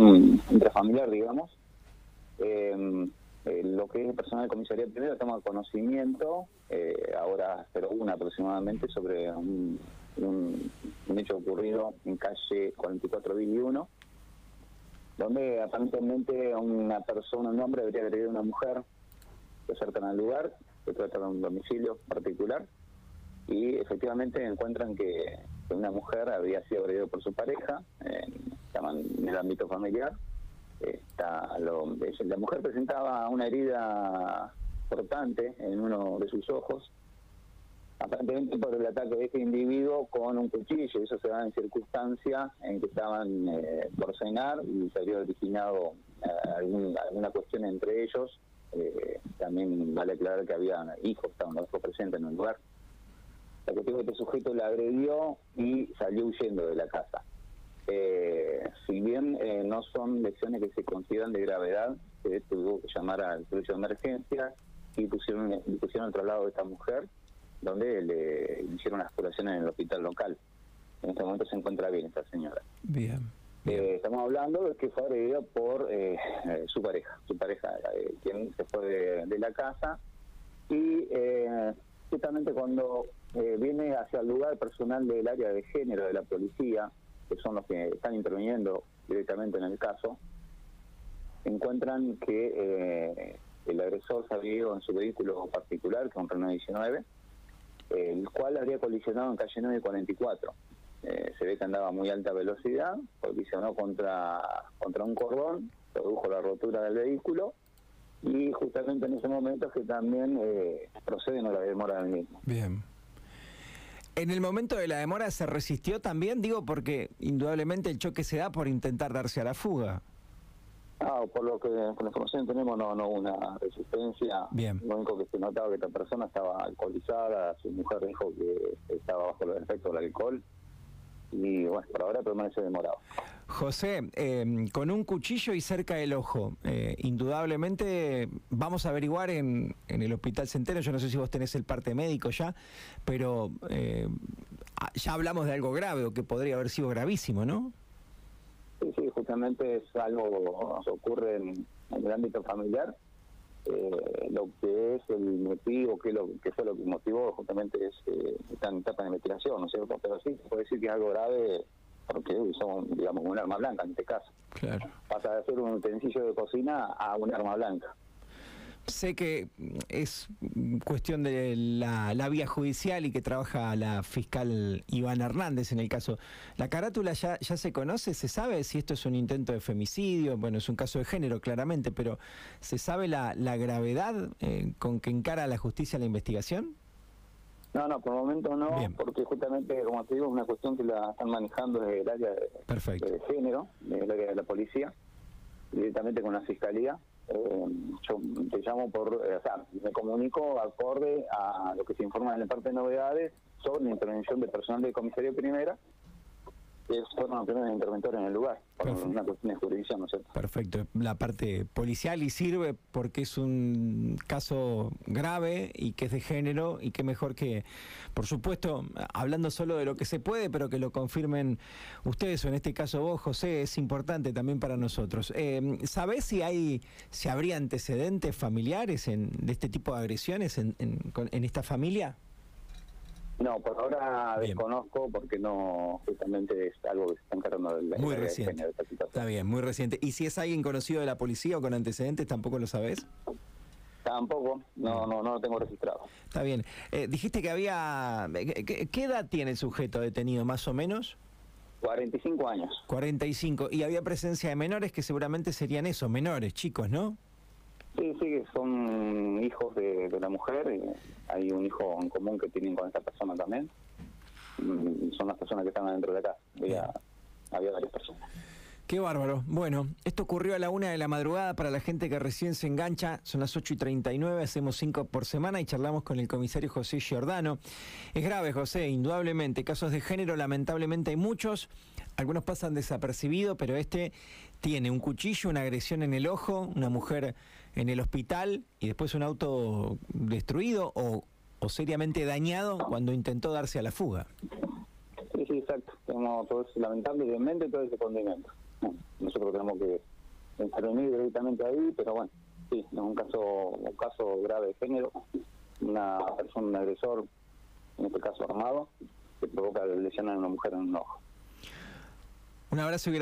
cuestión intrafamiliar, digamos. Eh, eh, lo que es el personal de comisaría primero toma conocimiento, eh, ahora 01 aproximadamente, sobre un, un, hecho ocurrido en calle 44 1, donde aparentemente una persona, un hombre, habría agredido a una mujer, se acercan al lugar, se trata de un domicilio particular, y efectivamente encuentran que, una mujer había sido agredida por su pareja, en el ámbito familiar, Está lo, la mujer presentaba una herida importante en uno de sus ojos, aparentemente por el ataque de este individuo con un cuchillo. Eso se da en circunstancias en que estaban eh, por cenar y se había originado eh, alguna cuestión entre ellos. Eh, también vale aclarar que había hijos, estaban los hijos presentes en el lugar. La cuestión que este sujeto la agredió y salió huyendo de la casa. Eh, si bien eh, no son lesiones que se consideran de gravedad, se tuvo que llamar al servicio de emergencia y pusieron, pusieron el traslado de esta mujer, donde le hicieron las curaciones en el hospital local. En este momento se encuentra bien esta señora. Bien. Eh, estamos hablando de que fue agredida por eh, su pareja, su pareja, quien se fue de, la casa y justamente cuando viene hacia el lugar personal del área de género de la policía, que son los que están interviniendo directamente en el caso, encuentran que eh, el agresor se había ido en su vehículo particular, que es un Renault 19, el cual habría colisionado en calle 944. Eh, se ve que andaba a muy alta velocidad, colisionó contra, contra un cordón, produjo la rotura del vehículo y justamente en ese momento es que también eh, proceden a la demora del mismo. Bien. En el momento de la demora se resistió también, digo, porque indudablemente el choque se da por intentar darse a la fuga. Ah, por lo que con la información tenemos no no una resistencia. Bien. Lo único que se notaba que esta persona estaba alcoholizada, su mujer dijo que estaba bajo los efectos del alcohol y bueno, por ahora permanece demorado. José, em, con un cuchillo y cerca del ojo, eh, indudablemente vamos a averiguar en, en, el Hospital Centeno, yo no sé si vos tenés el parte médico ya, pero eh, ya hablamos de algo grave o que podría haber sido gravísimo, ¿no? Sí, sí, justamente es algo que ocurre en, el ámbito familiar. Eh, lo que es el motivo, que lo que fue lo que motivó, justamente es eh, está en etapa de investigación, ¿no es cierto? Pero sí, se puede decir que es algo grave porque son, digamos, un arma blanca en este caso. Claro. Pasa de ser un utensilio de cocina a un arma blanca. Sé que es cuestión de la, vía judicial y que trabaja la fiscal Iván Hernández en el caso. ¿La carátula ya, ya se conoce? ¿Se sabe si esto es un intento de femicidio? Bueno, es un caso de género, claramente, pero ¿se sabe la, la gravedad eh, con que encara la justicia la investigación? No, no, por el momento no, porque justamente, como te digo, es una cuestión que la están manejando desde el área de, género, desde el área de la policía, directamente con la fiscalía. Eh, yo te llamo por, eh, o sea, me comunico acorde a lo que se informa en la parte de novedades sobre la intervención del personal de comisaría primera fueron los primeros interventores en el lugar, por una cuestión de jurisdicción, ¿no es cierto? Perfecto, la parte policial y sirve porque es un caso grave y que es de género y que mejor que, por supuesto, hablando solo de lo que se puede, pero que lo confirmen ustedes o en este caso vos, José, es importante también para nosotros. Eh, ¿Sabés si hay, si habría antecedentes familiares en, de este tipo de agresiones en, en esta familia? No, por ahora desconozco porque no, justamente es algo que se está encargando del Muy reciente. está bien, muy reciente. ¿Y si es alguien conocido de la policía o con antecedentes, tampoco lo sabes? Tampoco, no, no, no lo tengo registrado. Está bien. Eh, dijiste que había... ¿qué, edad tiene el sujeto detenido, más o menos? 45 años. 45. Y había presencia de menores que seguramente serían eso, menores, chicos, ¿no? Sí, sí, son hijos de, la mujer. Y hay un hijo en común que tienen con esta persona también. Son las personas que están adentro de acá. Había, había varias personas. Qué bárbaro. Bueno, esto ocurrió a la una de la madrugada para la gente que recién se engancha. Son las 8 y 39, hacemos cinco por semana y charlamos con el comisario José Giordano. Es grave, José, indudablemente. Casos de género, lamentablemente hay muchos. Algunos pasan desapercibidos, pero este tiene un cuchillo, una agresión en el ojo, una mujer en el hospital y después un auto destruido o, o seriamente dañado cuando intentó darse a la fuga. Sí, sí, exacto. Tenemos todo ese lamentable y demente todo ese condimento. nosotros tenemos que intervenir directamente ahí, pero bueno, sí, es un caso, un caso grave de género, una persona, un agresor, en este caso armado, que provoca lesionar a una mujer en un ojo. Un abrazo y